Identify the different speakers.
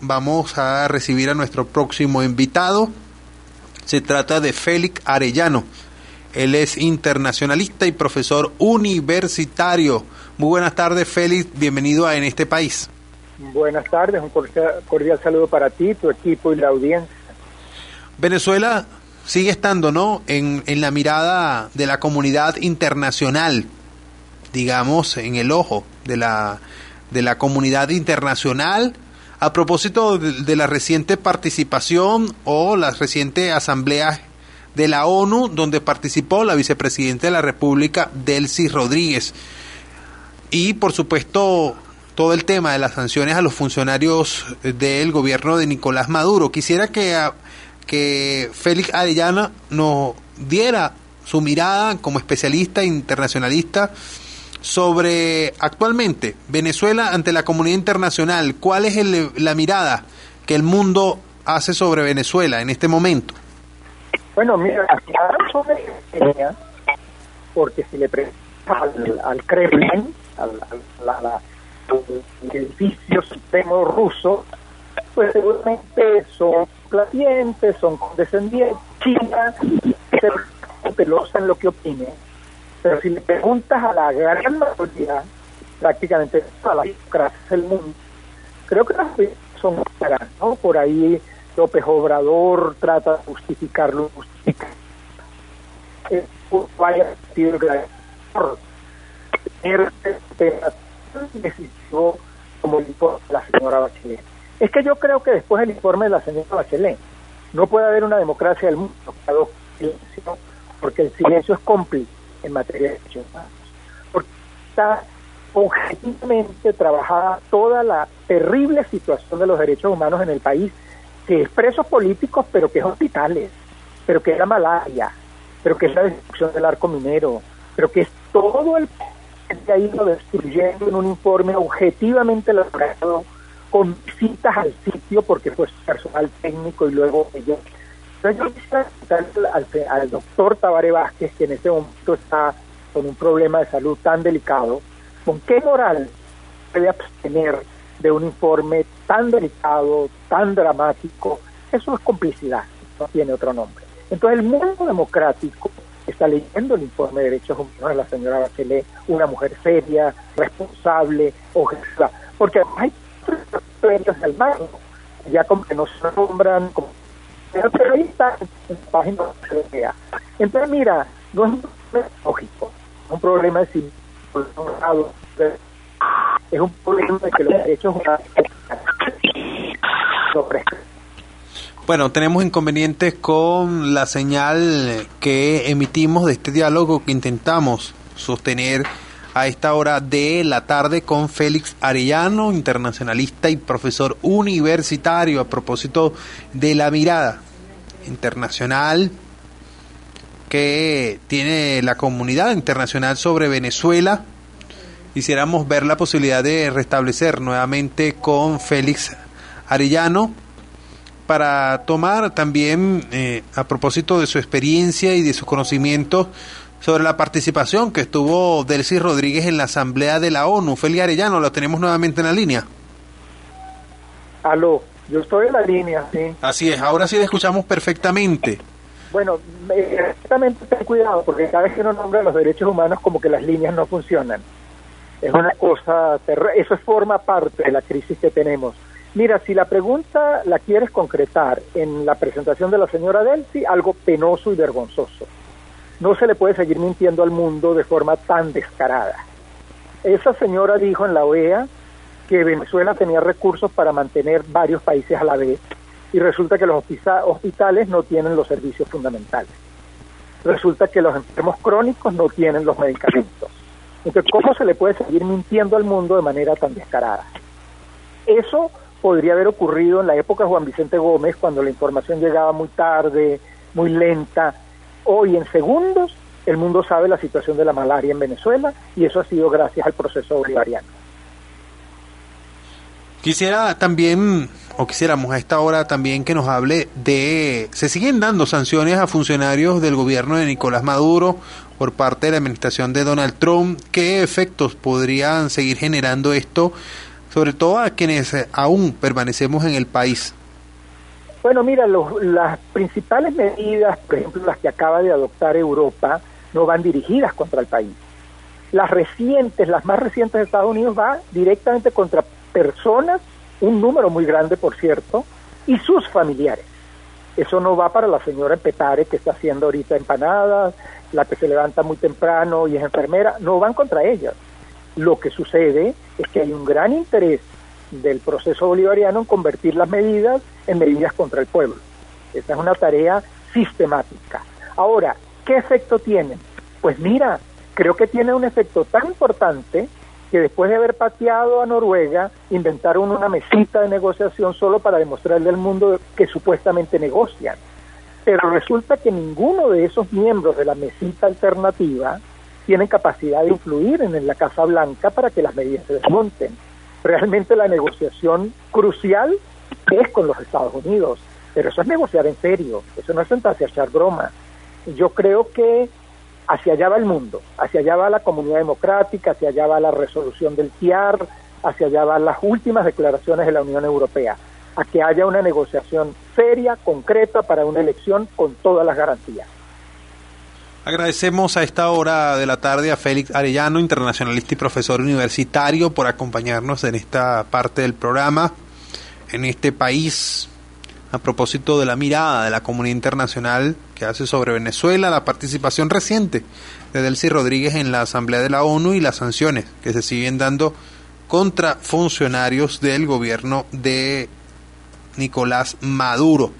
Speaker 1: vamos a recibir a nuestro próximo invitado. Se trata de Félix Arellano. Él es internacionalista y profesor universitario. Muy buenas tardes, Félix. Bienvenido a En este país.
Speaker 2: Buenas tardes, un cordial, saludo para ti, tu equipo y la audiencia.
Speaker 1: Venezuela sigue estando, ¿no? En, en la mirada de la comunidad internacional, digamos, en el ojo de la, de la comunidad internacional a propósito de, la reciente participación o las recientes asambleas de la ONU donde participó la vicepresidenta de la República, Delcy Rodríguez. Y por supuesto todo el tema de las sanciones a los funcionarios del gobierno de Nicolás Maduro. Quisiera que, que Félix Arellana nos diera su mirada como especialista internacionalista sobre actualmente Venezuela ante la comunidad internacional. ¿Cuál es la mirada que el mundo hace sobre Venezuela en este momento?
Speaker 2: Bueno, mira, la porque si le preguntas al, al, Kremlin, al, edificio supremo ruso, pues seguramente son placientes, son condescendientes, China, se pelosa en lo que opine pero si le preguntas a la gran mayoría, prácticamente a las democracias del mundo, creo que las son claras, ¿no? Por ahí López Obrador trata de justificarlo, justifica. Eh, vaya sentido que tener decisivo como el informe de la señora Bachelet. Es que yo creo que después del informe de la señora Bachelet no puede haber una democracia del mundo porque el silencio es cómplice en materia de derechos humanos. Porque está objetivamente trabajada toda la terrible situación de los derechos humanos en el país, que es presos políticos, pero que es hospitales, pero que es la malaria, pero que es la destrucción del arco minero, pero que es todo el que ha ido destruyendo en un informe objetivamente elaborado con visitas al sitio porque fue personal técnico y luego ellos entonces yo quisiera preguntarle al, doctor Tabaré Vázquez, que en este momento está con un problema de salud tan delicado, ¿con qué moral puede abstener de un informe tan delicado, tan dramático? Eso es complicidad, no tiene otro nombre. Entonces el mundo democrático está leyendo el informe de derechos humanos de la señora Bachelet, una mujer seria, responsable, objetiva, porque hay premios del mar, ya como que no se nombran como pero ahí está en la página de Entonces, mira, no es un problema lógico, es un problema de si es un problema de que los derechos humanos
Speaker 1: bueno, tenemos inconvenientes con la señal que emitimos de este diálogo que intentamos sostener a esta hora de la tarde con Félix Arellano, internacionalista y profesor universitario, a propósito de la mirada internacional que tiene la comunidad internacional sobre Venezuela. Quisiéramos ver la posibilidad de restablecer nuevamente con Félix Arellano para tomar también, eh, a propósito de su experiencia y de sus conocimientos, sobre la participación que estuvo Delcy Rodríguez en la Asamblea de la ONU. Félix Arellano, lo tenemos nuevamente en la línea.
Speaker 2: Aló, yo estoy en la línea, sí.
Speaker 1: Así es, ahora sí le escuchamos perfectamente.
Speaker 2: Bueno, exactamente ten cuidado, porque cada vez que uno nombra los derechos humanos, como que las líneas no funcionan. Es una cosa, eso forma parte de la crisis que tenemos. Mira, si la pregunta la quieres concretar en la presentación de la señora Delcy, algo penoso y vergonzoso. No se le puede seguir mintiendo al mundo de forma tan descarada. Esa señora dijo en la OEA que Venezuela tenía recursos para mantener varios países a la vez y resulta que los hospitales no tienen los servicios fundamentales. Resulta que los enfermos crónicos no tienen los medicamentos. Entonces, ¿cómo se le puede seguir mintiendo al mundo de manera tan descarada? Eso podría haber ocurrido en la época de Juan Vicente Gómez, cuando la información llegaba muy tarde, muy lenta, Hoy en segundos el mundo sabe la situación de la malaria en Venezuela y eso ha sido gracias al proceso bolivariano.
Speaker 1: Quisiera también, o quisiéramos a esta hora también que nos hable de, se siguen dando sanciones a funcionarios del gobierno de Nicolás Maduro por parte de la administración de Donald Trump. ¿Qué efectos podrían seguir generando esto sobre todo a quienes aún permanecemos en el país?
Speaker 2: Bueno, mira, las principales medidas, por ejemplo, las que acaba de adoptar Europa, no van dirigidas contra el país. Las recientes, las más recientes de Estados Unidos, van directamente contra personas, un número muy grande, por cierto, y sus familiares. Eso no va para la señora Petare que está haciendo ahorita empanadas, la que se levanta muy temprano y es enfermera, no van contra ellas. Lo que sucede es que hay un gran interés del proceso bolivariano en convertir las medidas en medidas contra el pueblo. Esa es una tarea sistemática. Ahora, ¿qué efecto tiene? Pues mira, creo que tiene un efecto tan importante que después de haber pateado a Noruega, inventaron una mesita de negociación solo para demostrarle al mundo que supuestamente negocian. Pero resulta que ninguno de esos miembros de la mesita alternativa tienen capacidad de influir en la Casa Blanca para que las medidas se desmonten. Realmente la negociación crucial es con los Estados Unidos, pero eso es negociar en serio, eso no es sentarse a echar bromas. Yo creo que hacia allá va el mundo, hacia allá va la comunidad democrática, hacia allá va la resolución del TIAR, hacia allá van las últimas declaraciones de la Unión Europea, a que haya una negociación seria, concreta para una elección con todas las garantías.
Speaker 1: Agradecemos a esta hora de la tarde a Félix Arellano, internacionalista y profesor universitario, por acompañarnos en esta parte del programa, en este país a propósito de la mirada de la comunidad internacional que hace sobre Venezuela, la participación reciente de Delcy Rodríguez en la Asamblea de la ONU y las sanciones que se siguen dando contra funcionarios del gobierno de Nicolás Maduro.